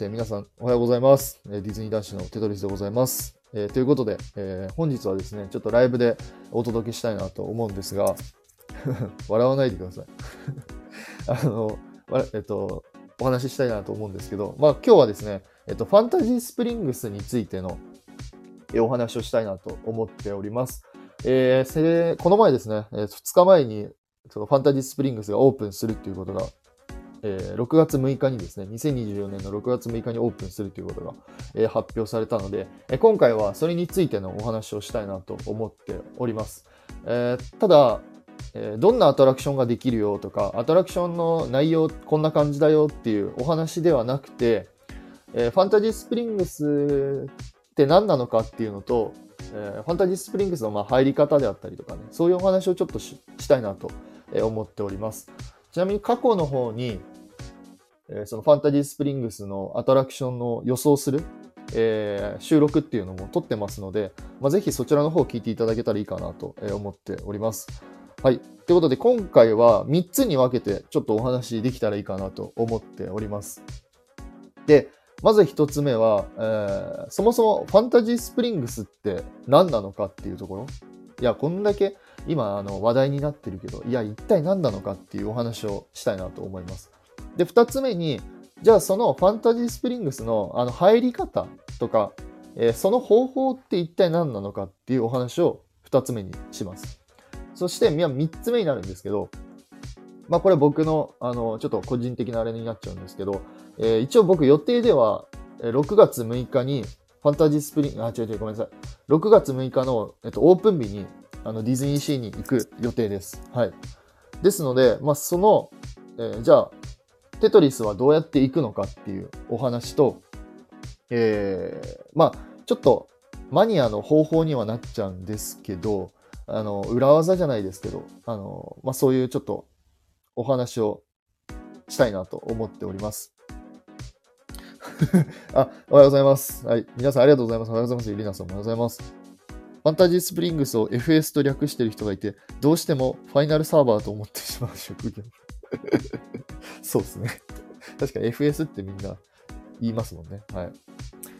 えー皆さん、おはようございます。えディズニー男子のテトリスでございます。えーということで、えー本日はですね、ちょっとライブでお届けしたいなと思うんですが、笑わないでください。あの、えっと、お話ししたいなと思うんですけど、まあ今日はですね、えっと、ファンタジースプリングスについてのお話をしたいなと思っております。えーこの前ですね、2日前にそのファンタジースプリングスがオープンするっていうことが、えー6月6日にですね、2024年の6月6日にオープンするということが、えー発表されたので、えー今回はそれについてのお話をしたいなと思っております。えーただ、えーどんなアトラクションができるよとか、アトラクションの内容こんな感じだよっていうお話ではなくて、えーファンタジースプリングスって何なのかっていうのと、えーファンタジースプリングスのまあ入り方であったりとかね、そういうお話をちょっとししたいなと思っております。ちなみに過去の方に、えそのファンタジースプリングスのアトラクションの予想する、えー収録っていうのも撮ってますので、まあ、ぜひそちらの方を聞いていただけたらいいかなと思っております。はい。ということで今回は3つに分けてちょっとお話できたらいいかなと思っております。で、まず1つ目は、えーそもそもファンタジースプリングスって何なのかっていうところ。いや、こんだけ今あの話題になってるけど、いや、一体何なのかっていうお話をしたいなと思います。で、2つ目に、じゃあそのファンタジースプリングスのあの入り方とか、えーその方法って一体何なのかっていうお話を2つ目にします。そして、み3つ目になるんですけど、まあこれ僕のあのちょっと個人的なあれになっちゃうんですけど、えー一応僕予定では6月6日にファンタジースプリング、あ、違う違う、ごめんなさい。6月6日の、えっと、オープン日にあのディズニーシーに行く予定です。はい。ですので、まあ、その、えーじゃあ、テトリスはどうやって行くのかっていうお話と、えーまあ、ちょっとマニアの方法にはなっちゃうんですけど、あの、裏技じゃないですけど、あの、まあ、そういうちょっとお話をしたいなと思っております。あ、おはようございます。はい。皆さんありがとうございます。おはようございます。ゆりなさんおはようございます。ファンタジースプリングスを FS と略してる人がいて、どうしてもファイナルサーバーと思ってしまう職業。そうですね。確かに FS ってみんな言いますもんね。はい。っ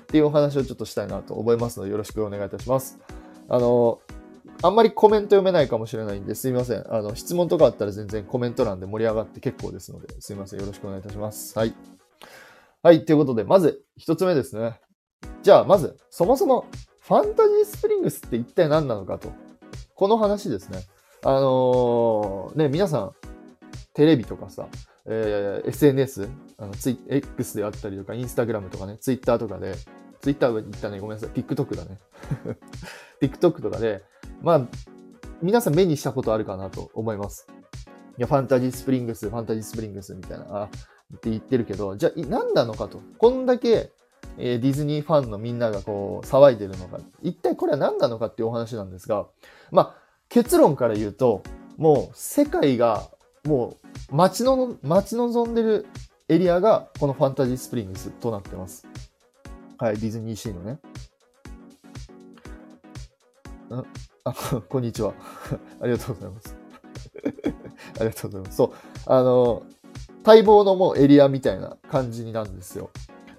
ていうお話をちょっとしたいなと思いますので、よろしくお願いいたします。あの、あんまりコメント読めないかもしれないんですいません。あの、質問とかあったら全然コメント欄で盛り上がって結構ですので、すいません。よろしくお願いいたします。はい。はい。ということで、まず一つ目ですね。じゃあ、まず、そもそもファンタジースプリングスって一体何なのかと。この話ですね。あのーね、皆さん、テレビとかさ、えー SNS、あのツイ X であったりとか、インスタグラムとかね、ツイッターとかで、ツイッターは言ったね、ごめんなさい、TikTok だね。TikTok とかで、まあ、皆さん目にしたことあるかなと思います。いや、ファンタジースプリングス、ファンタジースプリングスみたいな、あって言ってるけど、じゃあ、何なのかと。こんだけ、えーディズニーファンのみんながこう、騒いでるのか。一体これは何なのかっていうお話なんですが、まあ、結論から言うと、もう世界が、もう待ちの、待ち望んでるエリアが、このファンタジースプリングスとなってます。はい、ディズニーシーのね。んあ、こんにちは。ありがとうございます。ありがとうございます。そう。あの、待望のもうエリアみたいな感じになんですよ。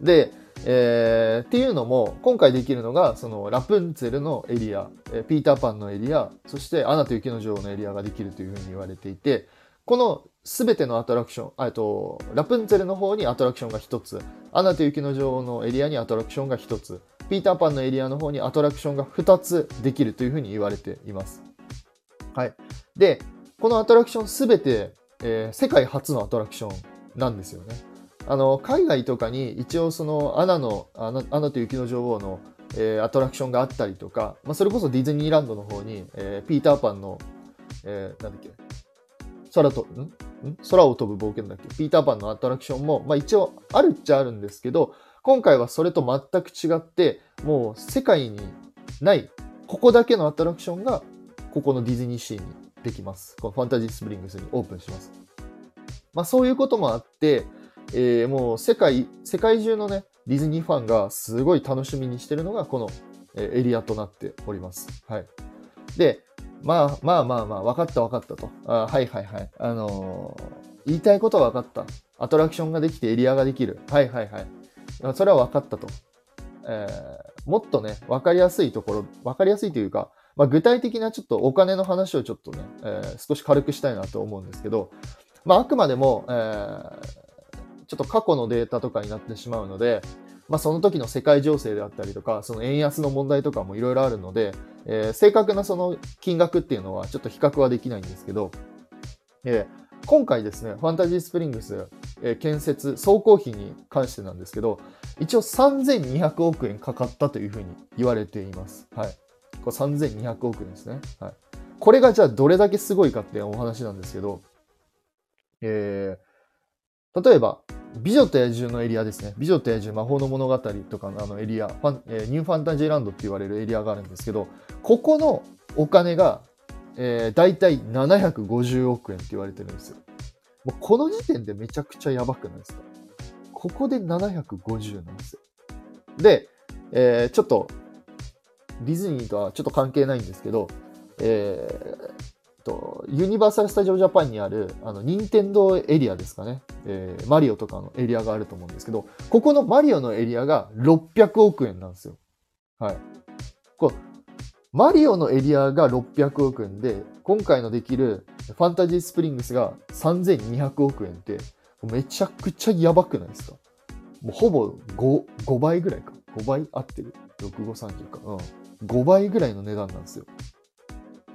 で、えーっていうのも、今回できるのが、そのラプンツェルのエリア、えピーターパンのエリア、そしてアナと雪の女王のエリアができるというふうに言われていて、このすべてのアトラクション、えっと、ラプンツェルの方にアトラクションが1つ、アナと雪の女王のエリアにアトラクションが1つ、ピーターパンのエリアの方にアトラクションが2つできるというふうに言われています。はい。で、このアトラクションすべて、えー世界初のアトラクションなんですよね。あの、海外とかに一応そのアナの、アナアナと雪の女王の、えーアトラクションがあったりとか、まあ、それこそディズニーランドの方に、えーピーターパンの、えーなんだっけ、空と、ん？ん？空を飛ぶ冒険だっけ？ピーターパンのアトラクションも、まあ、一応あるっちゃあるんですけど、今回はそれと全く違って、もう世界にない、ここだけのアトラクションが、ここのディズニーシーにできます。このファンタジースプリングスにオープンします。まあそういうこともあって、えーもう世界、世界中のね、ディズニーファンがすごい楽しみにしてるのがこのエリアとなっております。はい。で、まあまあまあまあ、分かった分かったと。あはいはいはい。あのー言いたいことは分かった。アトラクションができてエリアができる。はいはいはい。それは分かったと。えー、もっとね、分かりやすいところ、分かりやすいというか、まあ、具体的なちょっとお金の話をちょっとね、えー、少し軽くしたいなと思うんですけど、まあ、あくまでも、えー、ちょっと過去のデータとかになってしまうので、まあ、その時の世界情勢であったりとか、その円安の問題とかもいろいろあるので、えー、正確なその金額っていうのはちょっと比較はできないんですけど、えー、今回ですね、ファンタジースプリングス、えー、建設、総工費に関してなんですけど、一応3200億円かかったというふうに言われています。はい。これ3200億円ですね。はい。これがじゃあどれだけすごいかっていうお話なんですけど、えー、例えば、美女と野獣のエリアですね。美女と野獣魔法の物語とかのあのエリア、ファンえー、ニューファンタジーランドって言われるエリアがあるんですけど、ここのお金が、えー、大体750億円って言われてるんですよ。もうこの時点でめちゃくちゃやばくないですか？ここで750なんですよ。で、えー、ちょっと、ディズニーとはちょっと関係ないんですけど、えー、と、ユニバーサル・スタジオ・ジャパンにある、あの、任天堂エリアですかね。えー、マリオとかのエリアがあると思うんですけど、ここのマリオのエリアが600億円なんですよ。はい。こマリオのエリアが600億円で、今回のできるファンタジースプリングスが3200億円って、めちゃくちゃやばくないですか？もうほぼ 5, 5倍ぐらいか。5倍合ってる ?6530 か。うん。5倍ぐらいの値段なんですよ。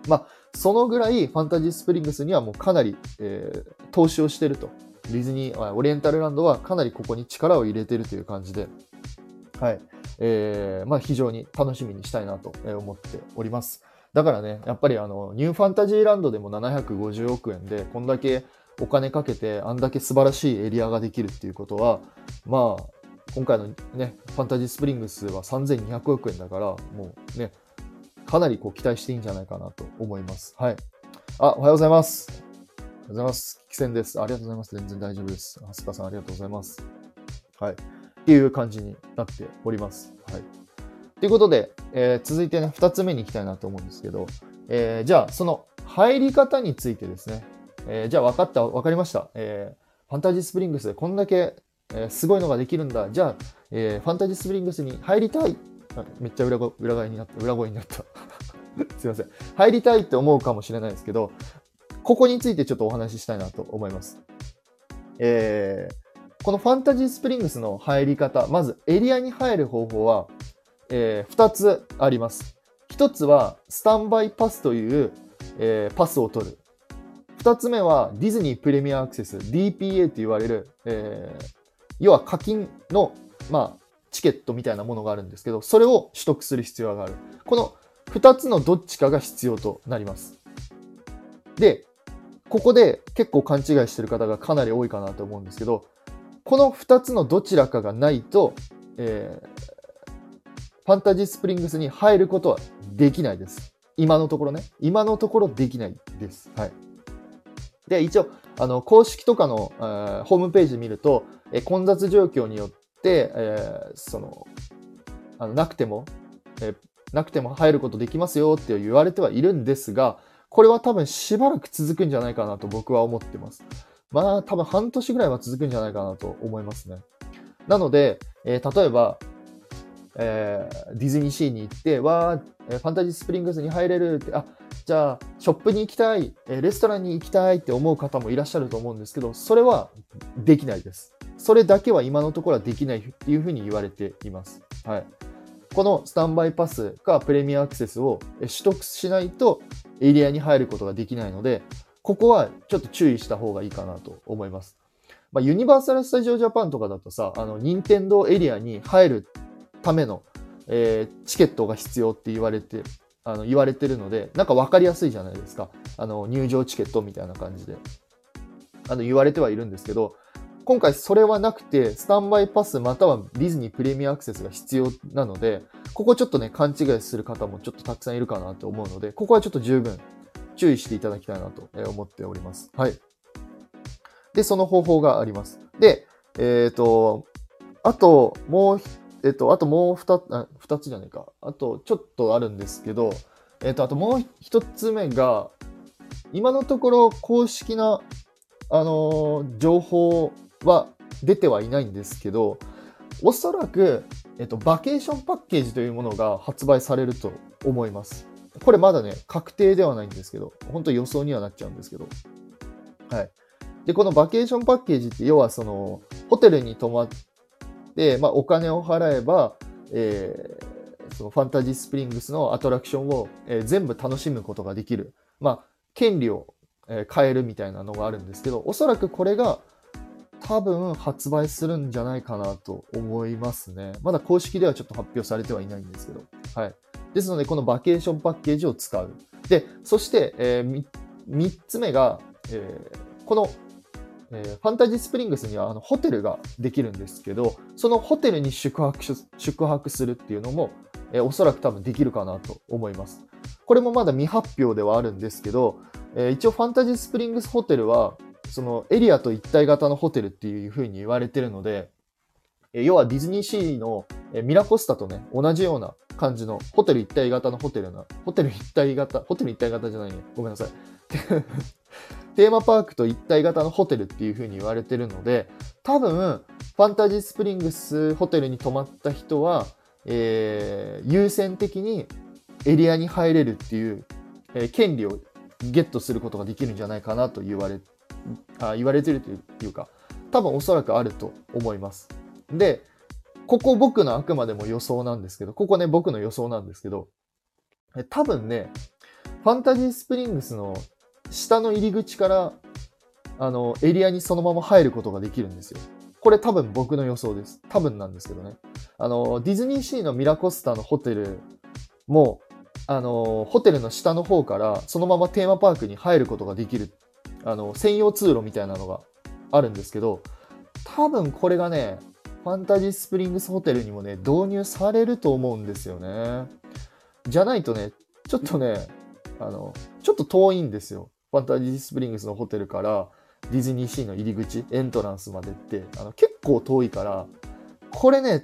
まあ、そのぐらいファンタジースプリングスにはもうかなり、えー、投資をしてると。ディズニー、オリエンタルランドはかなりここに力を入れてるという感じで、はい。えー、まあ非常に楽しみにしたいなと思っております。だからね、やっぱりあの、ニューファンタジーランドでも750億円で、こんだけお金かけて、あんだけ素晴らしいエリアができるっていうことは、まあ、今回のね、ファンタジースプリングスは3200億円だから、もうね、かなりこう期待していいんじゃないかなと思います。はい。あ、おはようございます。おはようございます。キセンです。ありがとうございます。全然大丈夫です。ハスカさんありがとうございます。はい。っていう感じになっております。はい。ということで、えー、続いてね、二つ目に行きたいなと思うんですけど、えー、じゃあ、その入り方についてですね、えー、じゃあ分かった、分かりました。え、ファンタジースプリングスでこんだけ、え、すごいのができるんだ。じゃあ、え、ファンタジースプリングスに入りたいめっちゃ裏裏返になった、裏声になった。すいません。入りたいって思うかもしれないですけど、ここについてちょっとお話ししたいなと思います。えー、このファンタジースプリングスの入り方、まずエリアに入る方法は、えー、2つあります。1つは、スタンバイパスという、えー、パスを取る。2つ目は、ディズニープレミアアクセス、DPA と言われる、えー、要は課金の、まあ、チケットみたいなものがあるんですけど、それを取得する必要がある。この2つのどっちかが必要となります。で、ここで結構勘違いしてる方がかなり多いかなと思うんですけど、この2つのどちらかがないと、えー、ファンタジースプリングスに入ることはできないです。今のところね。今のところできないです。はい。で、一応、あの、公式とかの、えー、ホームページ見ると、え混雑状況によっ、えー、その、あのなくても、えー、なくても入ることできますよって言われてはいるんですが、これは多分しばらく続くんじゃないかなと僕は思ってます。まあ多分半年ぐらいは続くんじゃないかなと思いますね。なので、えー、例えば、えー、ディズニーシーに行って、わー、ファンタジースプリングスに入れるって、あ、じゃあ、ショップに行きたい、レストランに行きたいって思う方もいらっしゃると思うんですけど、それはできないです。それだけは今のところはできないっていうふうに言われています。はい。このスタンバイパスかプレミアアクセスを取得しないとエリアに入ることができないので、ここはちょっと注意した方がいいかなと思います。まあ、ユニバーサル・スタジオ・ジャパンとかだとさ、あの、任天堂エリアに入るための、えー、チケットが必要って言われて、あの、言われてるので、なんか分かりやすいじゃないですか。あの、入場チケットみたいな感じで。あの、言われてはいるんですけど、今回それはなくて、スタンバイパスまたはディズニープレミアアクセスが必要なので、ここちょっとね、勘違いする方もちょっとたくさんいるかなと思うので、ここはちょっと十分注意していただきたいなと思っております。はい。で、その方法があります。で、えっ、ー、と、あと、もう、えっ、ー、と、あともう二つ、二つじゃないか。あと、ちょっとあるんですけど、えっ、ー、と、あともう一つ目が、今のところ公式な、あの情報は出てはいないんですけど、おそらく、えっと、バケーションパッケージというものが発売されると思います。これまだね、確定ではないんですけど、本当予想にはなっちゃうんですけど。はい。で、このバケーションパッケージって、要はその、ホテルに泊まって、まあ、お金を払えば、えー、そのファンタジースプリングスのアトラクションを、えー、全部楽しむことができる。まあ、権利を、えー、変えるみたいなのがあるんですけど、おそらくこれが多分発売するんじゃないかなと思いますね。まだ公式ではちょっと発表されてはいないんですけど。はい。ですので、このバケーションパッケージを使う。で、そして、えー、3つ目が、えー、このえー、ファンタジースプリングスにはあのホテルができるんですけど、そのホテルに宿泊宿泊するっていうのも、えー、おそらく多分できるかなと思います。これもまだ未発表ではあるんですけど、えー、一応ファンタジースプリングスホテルは、そのエリアと一体型のホテルっていう風に言われてるので、要はディズニーシーの、ミラコスタとね、同じような感じのホテル一体型のホテルな、ホテル一体型、ホテル一体型じゃないね。ごめんなさい。テーマパークと一体型のホテルっていう風に言われてるので、多分、ファンタジースプリングスホテルに泊まった人は、えー、優先的にエリアに入れるっていう、えー、権利をゲットすることができるんじゃないかなと言われ、あ言われてるというか、多分おそらくあると思います。で、ここ僕のあくまでも予想なんですけど、ここね、僕の予想なんですけど、多分ね、ファンタジースプリングスの下の入り口から、あの、エリアにそのまま入ることができるんですよ。これ多分僕の予想です。多分なんですけどね。あの、ディズニーシーのミラコスタのホテルも、あの、ホテルの下の方からそのままテーマパークに入ることができる、あの、専用通路みたいなのがあるんですけど、多分これがね、ファンタジースプリングスホテルにもね、導入されると思うんですよね。じゃないとね、ちょっとね、あの、ちょっと遠いんですよ。ファンタジースプリングスのホテルからディズニーシーの入り口、エントランスまでって、あの結構遠いから、これね、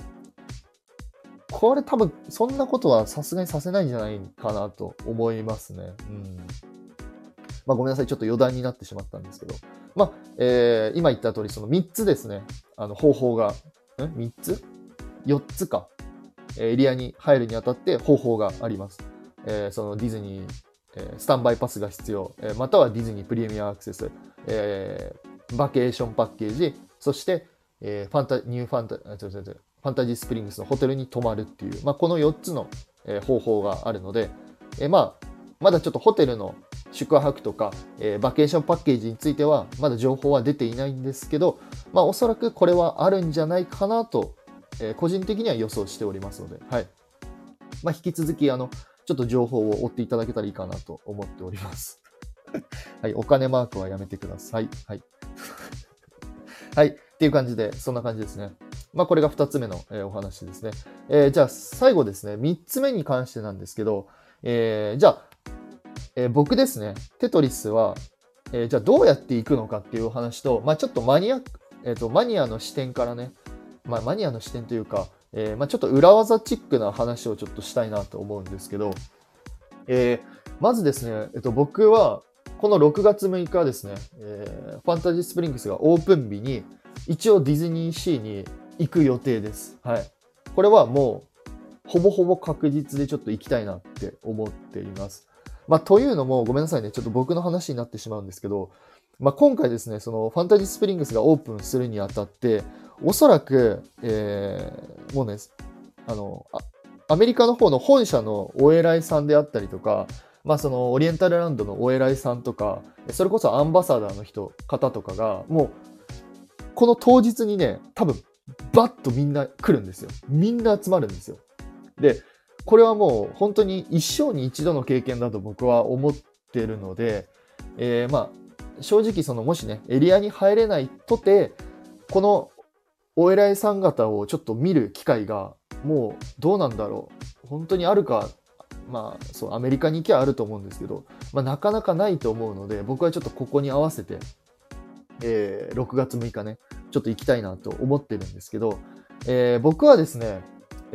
これ多分そんなことはさすがにさせないんじゃないかなと思いますね。うん。まあごめんなさい、ちょっと余談になってしまったんですけど。まあ、えー、今言った通り、その3つですね、あの方法が、ん ?3 つ ?4 つか。エリアに入るにあたって方法があります。えー、そのディズニーえスタンバイパスが必要、えまたはディズニープレミアアクセス、えー、バケーションパッケージ、そして、えー、ファンタ、ニューファンタ、ファンタジースプリングスのホテルに泊まるっていう、まあ、この4つの、え方法があるので、えまあ、まだちょっとホテルの宿泊とか、えー、バケーションパッケージについては、まだ情報は出ていないんですけど、まあ、おそらくこれはあるんじゃないかなと、えー、個人的には予想しておりますので、はい。まあ、引き続き、あの、ちょっと情報を追っていただけたらいいかなと思っております。はい、お金マークはやめてください。はい。はい。っていう感じで、そんな感じですね。まあ、これが2つ目の、えー、お話ですね。えー、じゃあ、最後ですね、3つ目に関してなんですけど、えー、じゃあ、え僕ですね、テトリスは、えじゃあどうやっていくのかっていうお話と、まあ、ちょっとマニア、えっ、と、マニアの視点からね、まあ、マニアの視点というか、えー、まあ、ちょっと裏技チックな話をちょっとしたいなと思うんですけど、え、まずですね、えっと、僕はこの6月6日ですね、えー、ファンタジースプリングスがオープン日に一応ディズニーシーに行く予定です。はい。これはもうほぼほぼ確実でちょっと行きたいなって思っています。まあ、というのも、ごめんなさいね、ちょっと僕の話になってしまうんですけど、まあ、今回ですね、そのファンタジースプリングスがオープンするにあたって、おそらく、えー、もうね、あのアメリカの方の本社のお偉いさんであったりとか、まあそのオリエンタルランドのお偉いさんとか、それこそアンバサダーの人、方とかが、もう、この当日にね、多分、バッとみんな来るんですよ。みんな集まるんですよ。で、これはもう本当に一生に一度の経験だと僕は思ってるので、えー、まあ、正直そのもしね、エリアに入れないとて、このお偉いさん方をちょっと見る機会がもうどうなんだろう本当にあるかまあそうアメリカに行きゃあると思うんですけど、まあ、なかなかないと思うので僕はちょっとここに合わせて、えー、6月6日ねちょっと行きたいなと思ってるんですけど、えー、僕はですね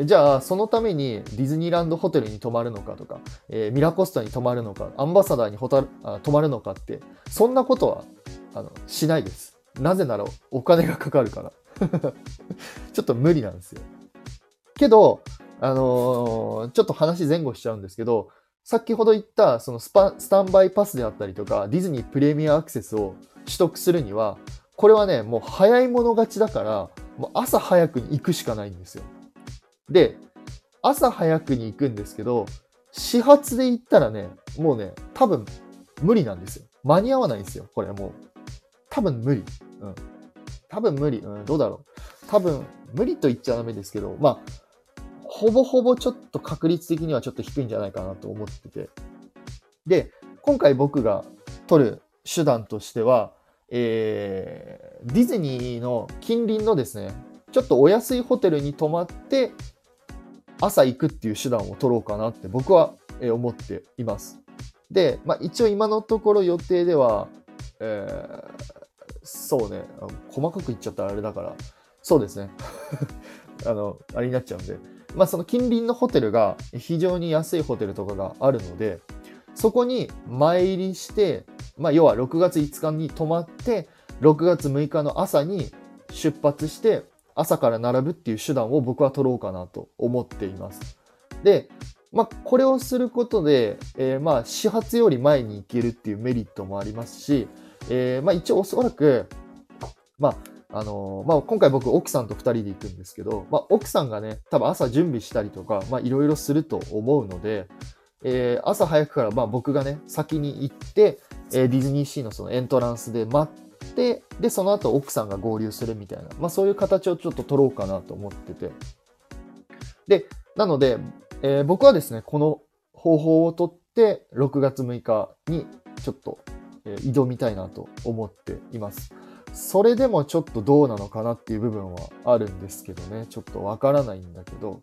じゃあ、そのためにディズニーランドホテルに泊まるのかとか、えー、ミラコスタに泊まるのか、アンバサダーにホタあ泊まるのかって、そんなことはあのしないです。なぜならお金がかかるから。ちょっと無理なんですよ。けど、あのーちょっと話前後しちゃうんですけど、先ほど言ったそのスパスタンバイパスであったりとか、ディズニープレミアアクセスを取得するには、これはね、もう早い者勝ちだから、もう朝早くに行くしかないんですよ。で、朝早くに行くんですけど、始発で行ったらね、もうね、多分無理なんですよ。間に合わないんですよ、これもう。多分無理。うん。多分無理。うん、どうだろう。多分、無理と言っちゃダメですけど、まあ、ほぼほぼちょっと確率的にはちょっと低いんじゃないかなと思ってて。で、今回僕が取る手段としては、えー、ディズニーの近隣のですね、ちょっとお安いホテルに泊まって、朝行くっていう手段を取ろうかなって僕は思っています。で、まあ一応今のところ予定では、えーそうね、細かく言っちゃったらあれだから、そうですね。あの、あれになっちゃうんで、まあその近隣のホテルが非常に安いホテルとかがあるので、そこに前入りして、まあ要は6月5日に泊まって、6月6日の朝に出発して、朝から並ぶっていう手段を僕は取ろうかなと思っています。で、まあこれをすることで、えーまあ始発より前に行けるっていうメリットもありますし、えーまあ一応おそらく、まああのまあ、今回僕奥さんと2人で行くんですけど、まあ、奥さんがね、多分朝準備したりとか、いろいろすると思うので、えー朝早くからまあ僕がね、先に行って、えーディズニーシーのそのエントランスで待って、で、その後奥さんが合流するみたいな、まあそういう形をちょっと取ろうかなと思ってて。で、なので、えー僕はですね、この方法を取って、6月6日にちょっと、えー挑みたいなと思っています。それでもちょっとどうなのかなっていう部分はあるんですけどね、ちょっとわからないんだけど、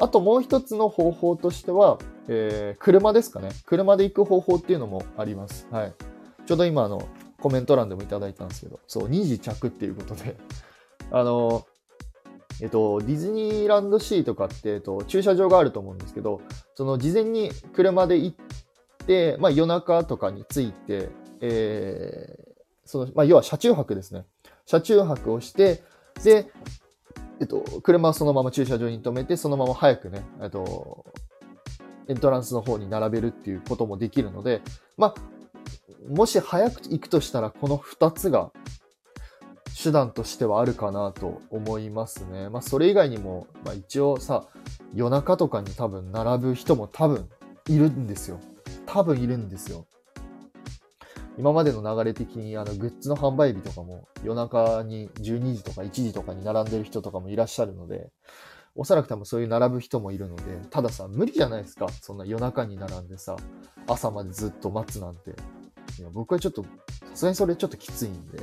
あともう一つの方法としては、えー車ですかね。車で行く方法っていうのもあります。はい。ちょうど今あの、コメント欄でもいただいたんですけど、そう、2時着っていうことで、あの、えっと、ディズニーランドシーとかって、えっと、駐車場があると思うんですけど、その事前に車で行って、まあ夜中とかに着いて、えーその、まあ要は車中泊ですね。車中泊をして、で、えっと、車をそのまま駐車場に止めて、そのまま早くね、えっと、エントランスの方に並べるっていうこともできるので、まあ、もし早く行くとしたら、この2つが手段としてはあるかなと思いますね。まあ、それ以外にも、まあ、一応さ、夜中とかに多分並ぶ人も多分いるんですよ。多分いるんですよ。今までの流れ的にあのグッズの販売日とかも夜中に12時とか1時とかに並んでる人とかもいらっしゃるので、おそらく多分そういう並ぶ人もいるので、たださ、無理じゃないですか。そんな夜中に並んでさ、朝までずっと待つなんて。いや僕はちょっと、さすがにそれちょっときついんで。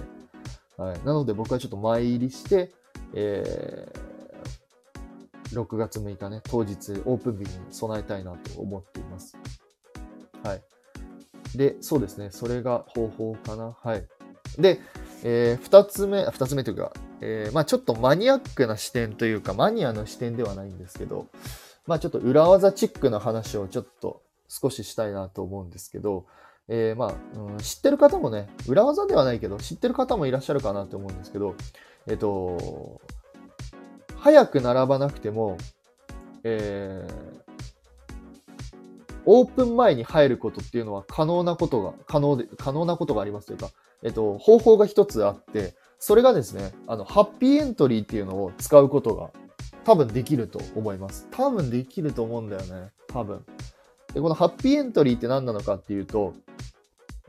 はい。なので僕はちょっと前入りして、えー、6月6日ね、当日オープン日に備えたいなと思っています。はい。で、そうですね。それが方法かな。はい。で、えー、二つ目、二つ目というか、えーまあちょっとマニアックな視点というか、マニアの視点ではないんですけど、まあちょっと裏技チックな話をちょっと少ししたいなと思うんですけど、えーまあ、うん、知ってる方もね、裏技ではないけど、知ってる方もいらっしゃるかなと思うんですけど、えっ、と、早く並ばなくても、えーオープン前に入ることっていうのは可能なことが、可能で、可能なことがありますというか、えっと、方法が一つあって、それがですね、あの、ハッピーエントリーっていうのを使うことが多分できると思います。多分できると思うんだよね。多分。で、このハッピーエントリーって何なのかっていうと、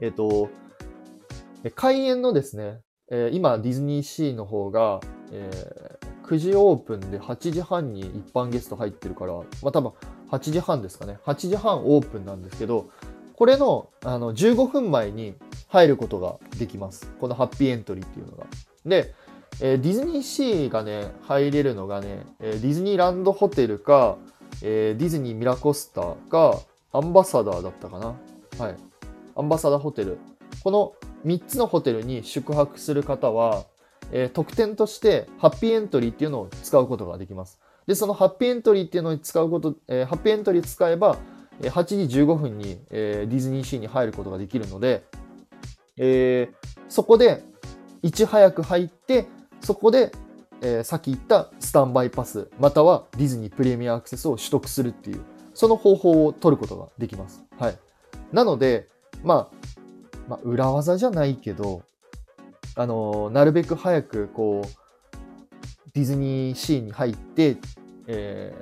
えっと、開園のですね、えー今ディズニーシーの方が、えー9時オープンで8時半に一般ゲスト入ってるから、まあ多分8時半ですかね。8時半オープンなんですけど、これのあの15分前に入ることができます。このハッピーエントリーっていうのが。で、えーディズニーシーがね、入れるのがね、えーディズニーランドホテルか、えーディズニーミラコスタか、アンバサダーだったかな。はい。アンバサダーホテル。この3つのホテルに宿泊する方は、えー特典としてハッピーエントリーっていうのを使うことができます。で、そのハッピーエントリーっていうのに使うこと、えーハッピーエントリー使えば、8時15分に、えーディズニーシーに入ることができるので、えーそこでいち早く入って、そこでえー、さっき言ったスタンバイパス、またはディズニープレミアアクセスを取得するっていう、その方法を取ることができます。はい。なので、まあ、まあ、裏技じゃないけど、あの、なるべく早く、こう、ディズニーシーに入って、え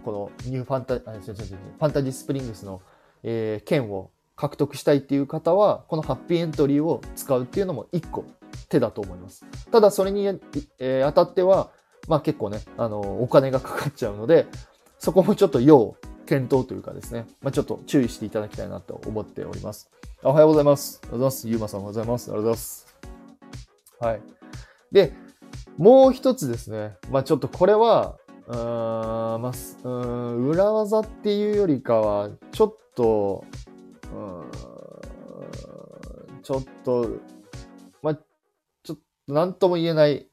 ー、このニューファンタ、あ、違う違う違う、ファンタジースプリングスの、えー、券を獲得したいっていう方は、このハッピーエントリーを使うっていうのも一個手だと思います。ただそれに、えー、当たっては、まあ結構ね、あの、お金がかかっちゃうので、そこもちょっと要検討というかですね、まあちょっと注意していただきたいなと思っております。おはようございます。おはようございます。ゆうまさんおはようございます。ありがとうございます。はい。で、もう一つですね、まあちょっとこれは、うーん、まあ、うん、裏技っていうよりかは、ちょっと、うん、ちょっと、まあ、何とも言えない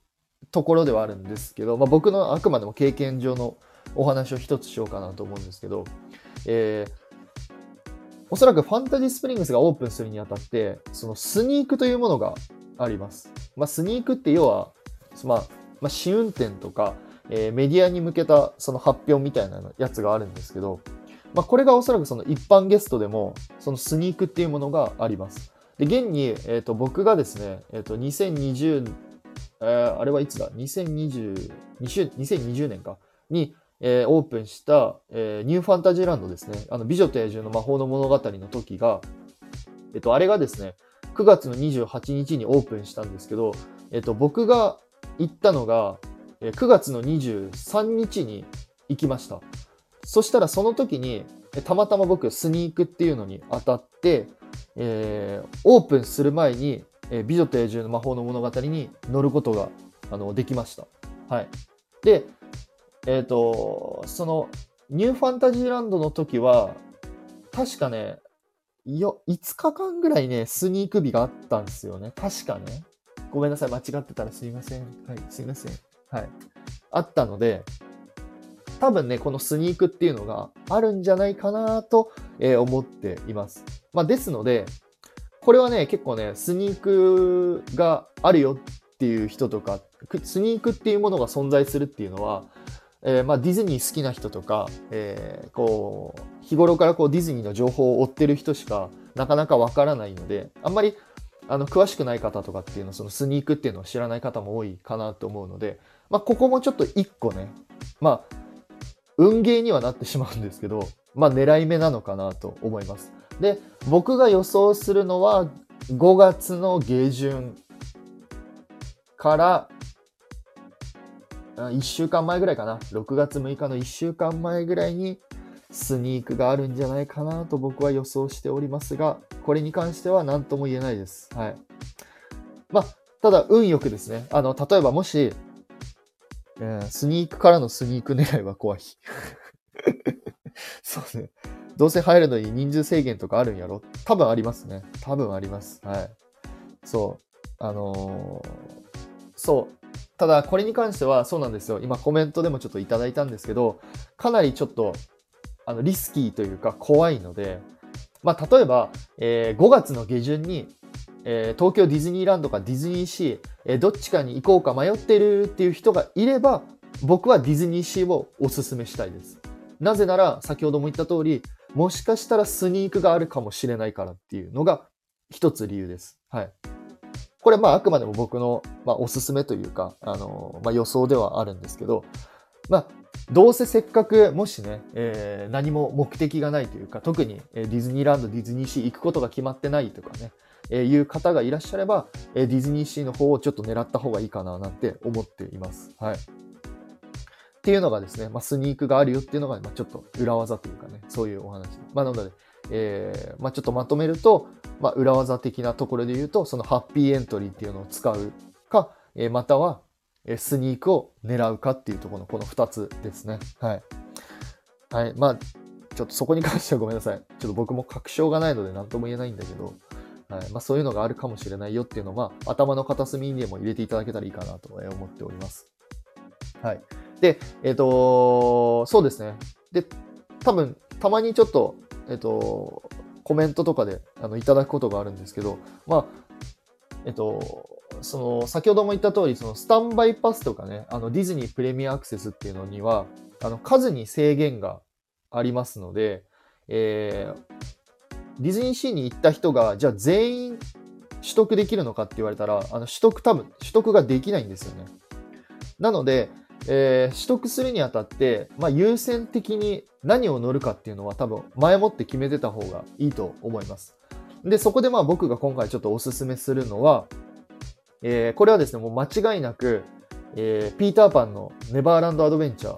ところではあるんですけど、まあ、僕のあくまでも経験上のお話を一つしようかなと思うんですけど、えー、おそらくファンタジースプリングスがオープンするにあたって、そのスニークというものがあります。まあ、スニークって要は、まあ、まあ、試運転とか、えー、メディアに向けたその発表みたいなやつがあるんですけど、まあ、これがおそらくその一般ゲストでも、そのスニークっていうものがあります。で、現に、えっ、ー、と、僕がですね、えっ、ー、と、2020、えー、あれはいつだ ?2020、2020年か？に、えー、オープンした、えー、ニューファンタジーランドですね。あの、美女と野獣の魔法の物語の時が、えっと、あれがですね、9月の28日にオープンしたんですけど、えっと、僕が行ったのが、え9月の23日に行きました。そしたらその時に、たまたま僕、スニークっていうのに当たって、えー、オープンする前に、え、美女と野獣の魔法の物語に乗ることがあのできました。はい。で、えっ、ー、と、その、ニューファンタジーランドの時は、確かね、よ、5日間ぐらいね、スニーク日があったんですよね。確かね。ごめんなさい。間違ってたらすいません。はい、すいません。はい。あったので、多分ね、このスニークっていうのがあるんじゃないかなと、えー、思っています。まあ、ですので、これはね、結構ね、スニークがあるよっていう人とか、スニークっていうものが存在するっていうのは、えー、まあ、ディズニー好きな人とか、えー、こう、日頃からこうディズニーの情報を追ってる人しかなかなかわからないので、あんまりあの詳しくない方とかっていうの、そのスニークっていうのを知らない方も多いかなと思うので、まあ、ここもちょっと一個ね、まあ、運ゲーにはなってしまうんですけど、まあ狙い目なのかなと思います。で、僕が予想するのは5月の下旬から1週間前ぐらいかな。6月6日の1週間前ぐらいにスニークがあるんじゃないかなと僕は予想しておりますが、これに関しては何とも言えないです。はい。まあ、ただ運よくですね。あの、例えばもし、えー、スニークからのスニーク狙いは怖い。そうですね。どうせ入るのに人数制限とかあるんやろ多分ありますね。多分あります。はい。そう。あのー、そう。ただ、これに関してはそうなんですよ。今コメントでもちょっといただいたんですけど、かなりちょっと、あの、リスキーというか怖いので、まあ、例えば、えー、5月の下旬にえー、東京ディズニーランドかディズニーシー、えー、どっちかに行こうか迷ってるっていう人がいれば、僕はディズニーシーをおすすめしたいです。なぜなら、先ほども言った通り、もしかしたらスニークがあるかもしれないからっていうのが一つ理由です。はい。これ、まあ、あくまでも僕の、まあ、おすすめというか、あの、まあ、予想ではあるんですけど、まあ、どうせせっかく、もしね、えー、何も目的がないというか、特にディズニーランド、ディズニーシー行くことが決まってないとかね、えいう方がいらっしゃれば、えディズニーシーの方をちょっと狙った方がいいかななんて思っています。はい。っていうのがですね、まあ、スニークがあるよっていうのが、まあ、ちょっと裏技というかね、そういうお話。まあ、なので、えー、まあ、ちょっとまとめると、まあ、裏技的なところで言うと、そのハッピーエントリーっていうのを使うか、えー、または、えスニークを狙うかっていうところのこの2つですね。はい。はい。まあ、ちょっとそこに関してはごめんなさい。ちょっと僕も確証がないので何とも言えないんだけど、はいまあ、そういうのがあるかもしれないよっていうのは、頭の片隅にでも入れていただけたらいいかなと思っております。はい。で、えっ、ー、とそうですね。で、多分、たまにちょっと、えっ、ー、とコメントとかであのいただくことがあるんですけど、まあ、えっ、とその、先ほども言った通り、その、スタンバイパスとかね、あの、ディズニープレミアアクセスっていうのには、あの、数に制限がありますので、えー、ディズニーシーに行った人が、じゃあ全員取得できるのかって言われたら、あの、取得多分、取得ができないんですよね。なので、えー、取得するにあたって、まあ、優先的に何を乗るかっていうのは多分前もって決めてた方がいいと思います。で、そこでまあ僕が今回ちょっとおすすめするのは、えー、これはですね、もう間違いなく、えー、ピーターパンのネバーランドアドベンチャー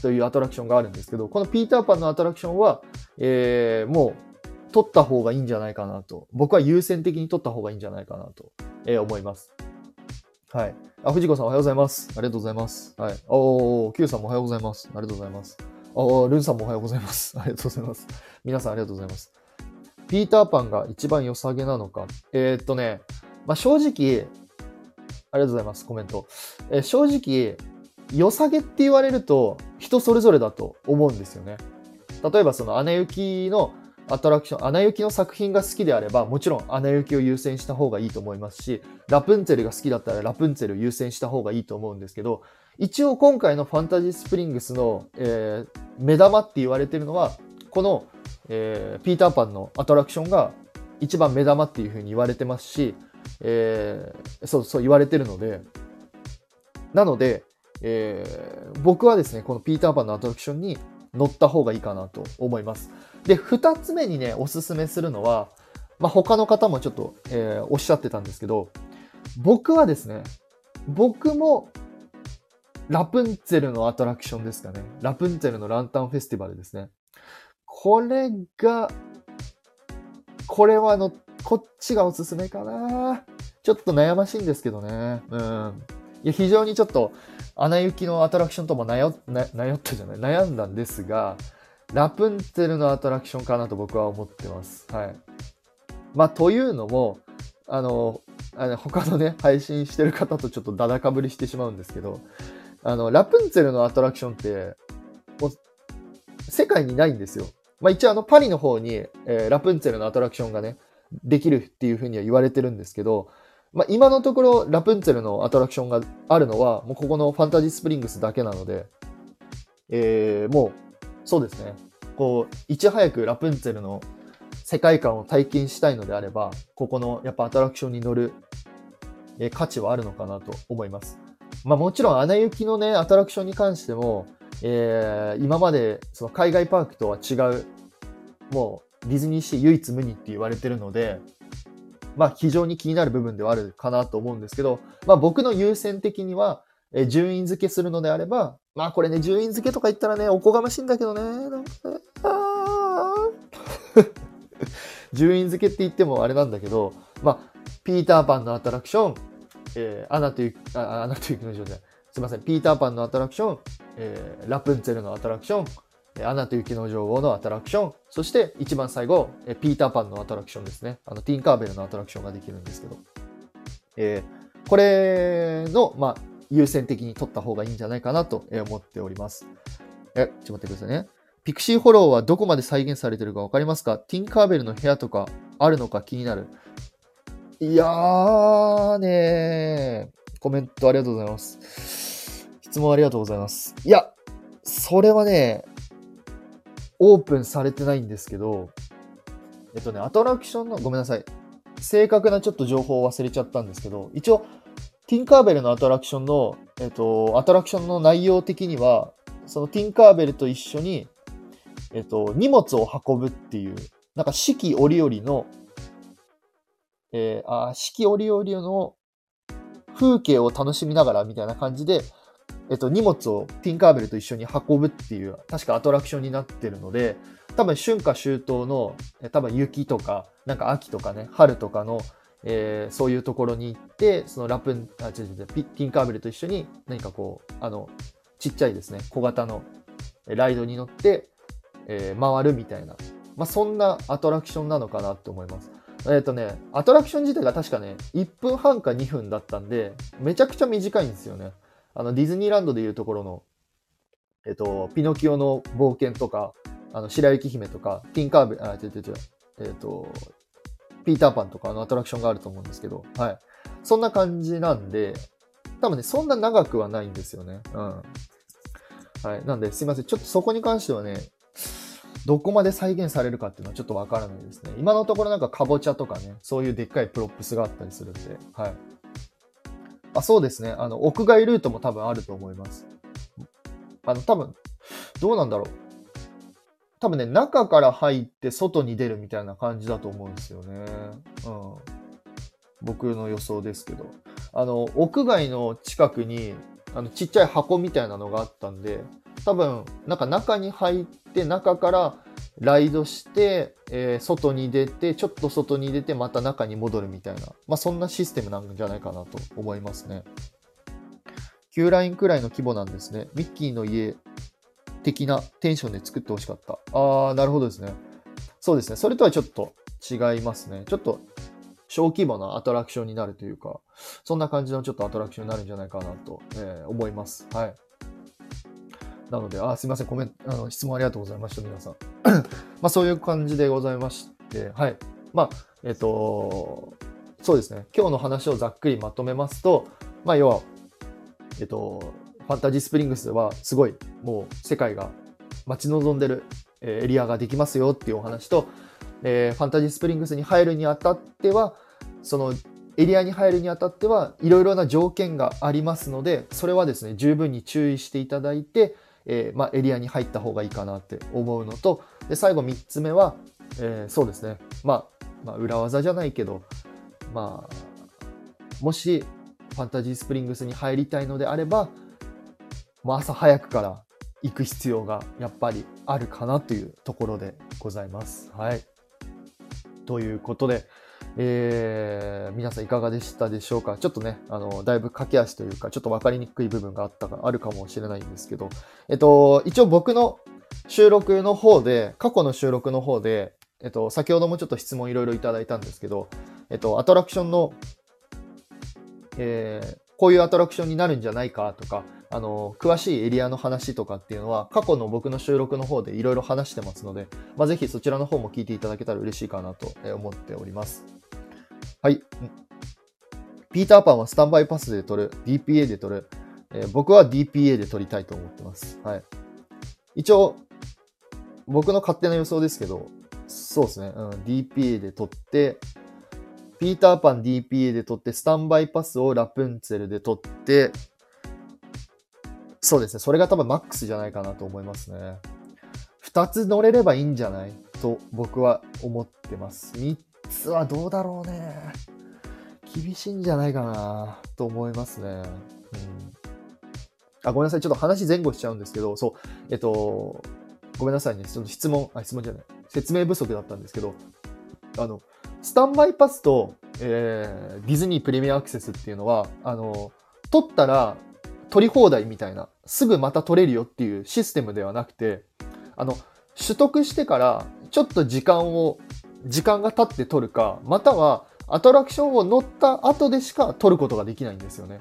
というアトラクションがあるんですけど、このピーターパンのアトラクションは、えー、もう取った方がいいんじゃないかなと。僕は優先的に取った方がいいんじゃないかなと、えー、思います。はい。あ、藤子さんおはようございます。ありがとうございます。はい。おー、Q さんもおはようございます。ありがとうございます。あー、ルンさんもおはようございます。ありがとうございます。皆さんありがとうございます。ピーターパンが一番良さげなのか？えー、っとね、まあ、正直、ありがとうございます、コメント。えー、正直、良さげって言われると、人それぞれだと思うんですよね。例えば、その、アナ雪のアトラクション、アナ雪の作品が好きであれば、もちろんアナ雪を優先した方がいいと思いますし、ラプンツェルが好きだったらラプンツェルを優先した方がいいと思うんですけど、一応今回のファンタジースプリングスの、えー、目玉って言われてるのは、この、えー、ピーターパンのアトラクションが一番目玉っていうふうに言われてますし、えー、そうそう言われてるので、なので、えー、僕はですね、このピーターパンのアトラクションに乗った方がいいかなと思います。で、二つ目にね、おすすめするのは、まあ、他の方もちょっと、えー、おっしゃってたんですけど、僕はですね、僕もラプンツェルのアトラクションですかね。ラプンツェルのランタンフェスティバルですね。これが、これはあの、こっちがおすすめかな。ちょっと悩ましいんですけどね。うん。いや、非常にちょっと、穴行きのアトラクションとも悩、悩ったじゃない悩んだんですが、ラプンツェルのアトラクションかなと僕は思ってます。はい。まあ、というのも、あの、あの他のね、配信してる方とちょっとダダかぶりしてしまうんですけど、あの、ラプンツェルのアトラクションって、もう、世界にないんですよ。まあ一応あのパリの方に、えー、ラプンツェルのアトラクションがね、できるっていうふうには言われてるんですけど、まあ今のところラプンツェルのアトラクションがあるのは、もうここのファンタジースプリングスだけなので、えー、もう、そうですね。こう、いち早くラプンツェルの世界観を体験したいのであれば、ここのやっぱアトラクションに乗る、え、価値はあるのかなと思います。まあもちろん、アナ雪のね、アトラクションに関しても、えー、今までその海外パークとは違う、もうディズニーシー唯一無二って言われてるので、まあ非常に気になる部分ではあるかなと思うんですけど、まあ僕の優先的には、え、順位付けするのであれば、まあこれね、順位付けとか言ったらね、おこがましいんだけどね、順位付けって言ってもあれなんだけど、まあ、ピーターパンのアトラクション、えー、アナという、あ、アナというのじゃない。すいません。ピーターパンのアトラクション、えー、ラプンツェルのアトラクション、アナと雪の女王のアトラクション、そして一番最後、えピーターパンのアトラクションですね。あの、ティンカーベルのアトラクションができるんですけど。えー、これの、まあ、優先的に取った方がいいんじゃないかなと思っております。え、ちょっと待ってくださいね。ピクシーフォローはどこまで再現されてるかわかりますか？ティンカーベルの部屋とかあるのか気になる。いやーねー。コメントありがとうございます。質問ありがとうございます。いや、それはね、オープンされてないんですけど、えっとね、アトラクションの、ごめんなさい。正確なちょっと情報を忘れちゃったんですけど、一応、ティンカーベルのアトラクションの、えっと、アトラクションの内容的には、そのティンカーベルと一緒に、えっと、荷物を運ぶっていう、なんか四季折々の、えー、あ、四季折々の風景を楽しみながらみたいな感じで、えっと、荷物をティンカーベルと一緒に運ぶっていう、確かアトラクションになってるので、多分春夏秋冬の、多分雪とか、なんか秋とかね、春とかの、えー、そういうところに行って、そのラプン、あ、違う違う、ティンカーベルと一緒に何かこう、あの、ちっちゃいですね、小型のライドに乗って、えー、回るみたいな、まあ、そんなアトラクションなのかなと思います。えっ、ー、とね、アトラクション自体が確かね、1分半か2分だったんで、めちゃくちゃ短いんですよね。あの、ディズニーランドでいうところの、えっと、ピノキオの冒険とか、あの、白雪姫とか、ティンカーベ、あ、違う違う違う、えっと、ピーターパンとかのアトラクションがあると思うんですけど、はい。そんな感じなんで、多分ね、そんな長くはないんですよね。うん。はい。なんで、すいません。ちょっとそこに関してはね、どこまで再現されるかっていうのはちょっとわからないですね。今のところなんかかぼちゃとかね、そういうでっかい props があったりするんで、はい。あ、そうですね。あの、屋外ルートも多分あると思います。あの、多分、どうなんだろう。多分ね、中から入って外に出るみたいな感じだと思うんですよね。うん。僕の予想ですけど。あの、屋外の近くに、あの、ちっちゃい箱みたいなのがあったんで、多分、なんか中に入って、中からライドして、えー、外に出て、ちょっと外に出て、また中に戻るみたいな、まあ、そんなシステムなんじゃないかなと思いますね。9ラインくらいの規模なんですね。ミッキーの家的なテンションで作ってほしかった。あー、なるほどですね。そうですね。それとはちょっと違いますね。ちょっと小規模なアトラクションになるというか、そんな感じのちょっとアトラクションになるんじゃないかなと、えー、思います。はい。なので、あ、すいません、コメント、あの、質問ありがとうございました、皆さん。まあ、そういう感じでございまして、はい。まあ、えっ、ー、と、そうですね、今日の話をざっくりまとめますと、まあ、要は、えっ、と、ファンタジースプリングスはすごいもう世界が待ち望んでるエリアができますよっていうお話と、えー、ファンタジースプリングスに入るにあたってはそのエリアに入るにあたってはいろいろな条件がありますのでそれはですね十分に注意していただいて、えー、まあ、エリアに入った方がいいかなって思うのとで最後3つ目は、えー、そうですね、まあ、まあ裏技じゃないけどまあもしファンタジースプリングスに入りたいのであればまあ、朝早くから行く必要がやっぱりあるかなというところでございます。はい。ということで、えー、皆さんいかがでしたでしょうか？ちょっとね、あの、だいぶ駆け足というか、ちょっと分かりにくい部分があったか、あるかもしれないんですけど、えっと、一応僕の収録の方で、過去の収録の方で、えっと、先ほどもちょっと質問いろいろいただいたんですけど、えっと、アトラクションの、えー、こういうアトラクションになるんじゃないかとか、あの、詳しいエリアの話とかっていうのは、過去の僕の収録の方でいろいろ話してますので、まあ、ぜひそちらの方も聞いていただけたら嬉しいかなと思っております。はい。ピーターパンはスタンバイパスで撮る、DPA で撮る、えー、僕は DPA で撮りたいと思ってます。はい。一応、僕の勝手な予想ですけど、そうですね、うん、DPA で撮って、ピーターパン DPA で撮って、スタンバイパスをラプンツェルで撮って、そうですね。それが多分マックスじゃないかなと思いますね。2つ乗れればいいんじゃないと僕は思ってます。3つはどうだろうね。厳しいんじゃないかなと思いますね。うん。あ、ごめんなさい。ちょっと話前後しちゃうんですけど、そう、えっと、ごめんなさいね。ちょっと質問、あ、質問じゃない。説明不足だったんですけど、あの、スタンバイパスと、えー、ディズニープレミアアクセスっていうのは、あの、取ったら取り放題みたいな、すぐまた取れるよっていうシステムではなくて、あの、取得してからちょっと時間を、時間が経って取るか、またはアトラクションを乗った後でしか取ることができないんですよね。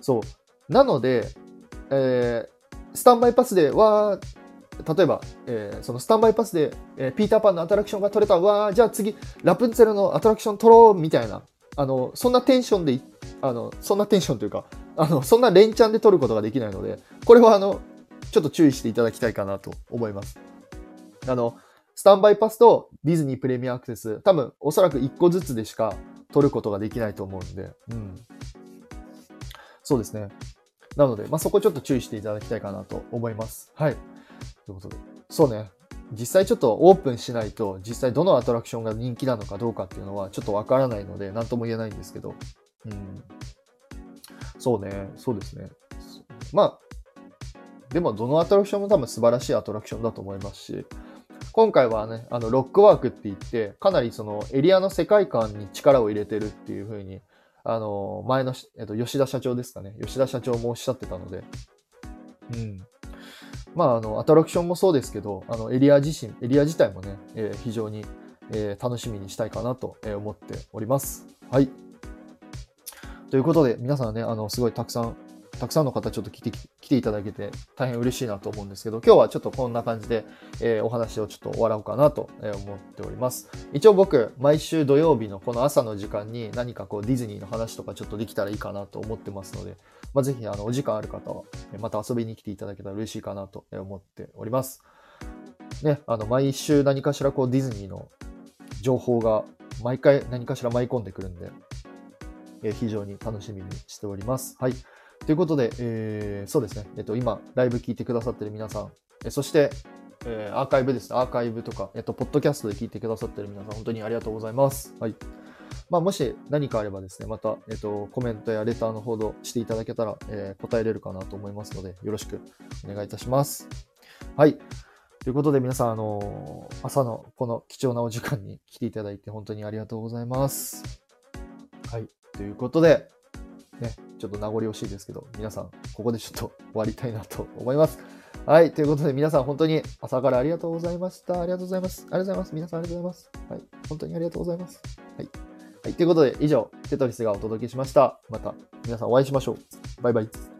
そう。なので、えー、スタンバイパスでは、例えば、えー、そのスタンバイパスで、えー、ピーターパンのアトラクションが取れた。わじゃあ次、ラプンツェルのアトラクション取ろうみたいな。あの、そんなテンションで、あの、そんなテンションというか、あの、そんな連チャンで取ることができないので、これはあの、ちょっと注意していただきたいかなと思います。あの、スタンバイパスとディズニープレミアアクセス、多分おそらく1個ずつでしか取ることができないと思うんで、うん。そうですね。なので、まあ、そこちょっと注意していただきたいかなと思います。はい。ということで。そうね。実際ちょっとオープンしないと、実際どのアトラクションが人気なのかどうかっていうのはちょっとわからないので、何とも言えないんですけど。うん。そうね、そうですね。まあ、でもどのアトラクションも多分素晴らしいアトラクションだと思いますし、今回はね、あの、ロックワークって言って、かなりそのエリアの世界観に力を入れてるっていうふうに、あの、前の、えっと、吉田社長ですかね。吉田社長もおっしゃってたので、うん。まあ、あの、アトラクションもそうですけど、あの、エリア自身、エリア自体もね、えー、非常に、えー、楽しみにしたいかなと思っております。はい。ということで、皆さんね、あの、すごいたくさんたくさんの方ちょっと来て来ていただけて大変嬉しいなと思うんですけど、今日はちょっとこんな感じで、えー、お話をちょっと終わろうかなと思っております。一応僕、毎週土曜日のこの朝の時間に何かこうディズニーの話とかちょっとできたらいいかなと思ってますので、まあ、ぜひあのお時間ある方はまた遊びに来ていただけたら嬉しいかなと思っております。ね、あの毎週何かしらこうディズニーの情報が毎回何かしら舞い込んでくるんで、えー、非常に楽しみにしております。はい。ということで、えー、そうですね、えっと、今、ライブ聞いてくださってる皆さん、えそして、えー、アーカイブですね、アーカイブとか、えっと、ポッドキャストで聞いてくださってる皆さん、本当にありがとうございます。はい。まあ、もし何かあればですね、また、えっと、コメントやレターのほどしていただけたら、えー、答えれるかなと思いますので、よろしくお願いいたします。はい。ということで皆さん、あのー、朝のこの貴重なお時間に来ていただいて本当にありがとうございます。はい。ということで、ね、ちょっと名残惜しいですけど、皆さん、ここでちょっと終わりたいなと思います。はい。ということで、皆さん、本当に朝からありがとうございました。ありがとうございます。ありがとうございます。皆さん、ありがとうございます。はい。本当にありがとうございます。はい。はい。ということで、以上、テトリスがお届けしました。また、皆さんお会いしましょう。バイバイ。